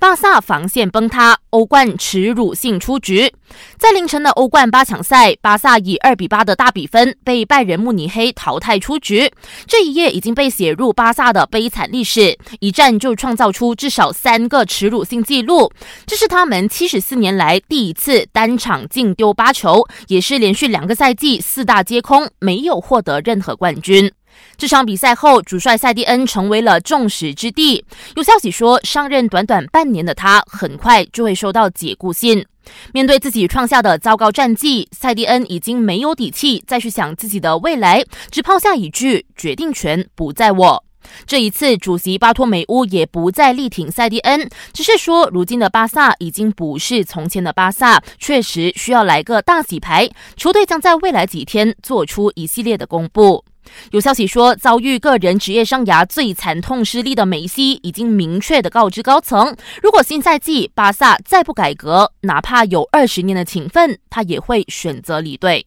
巴萨防线崩塌，欧冠耻辱性出局。在凌晨的欧冠八强赛，巴萨以二比八的大比分被拜仁慕尼黑淘汰出局。这一页已经被写入巴萨的悲惨历史，一战就创造出至少三个耻辱性记录。这是他们七十四年来第一次单场净丢八球，也是连续两个赛季四大皆空，没有获得任何冠军。这场比赛后，主帅塞蒂恩成为了众矢之的。有消息说，上任短短半年的他，很快就会收到解雇信。面对自己创下的糟糕战绩，塞蒂恩已经没有底气再去想自己的未来，只抛下一句：“决定权不在我。”这一次，主席巴托梅乌也不再力挺塞蒂恩，只是说，如今的巴萨已经不是从前的巴萨，确实需要来个大洗牌。球队将在未来几天做出一系列的公布。有消息说，遭遇个人职业生涯最惨痛失利的梅西，已经明确的告知高层，如果新赛季巴萨再不改革，哪怕有二十年的勤奋，他也会选择离队。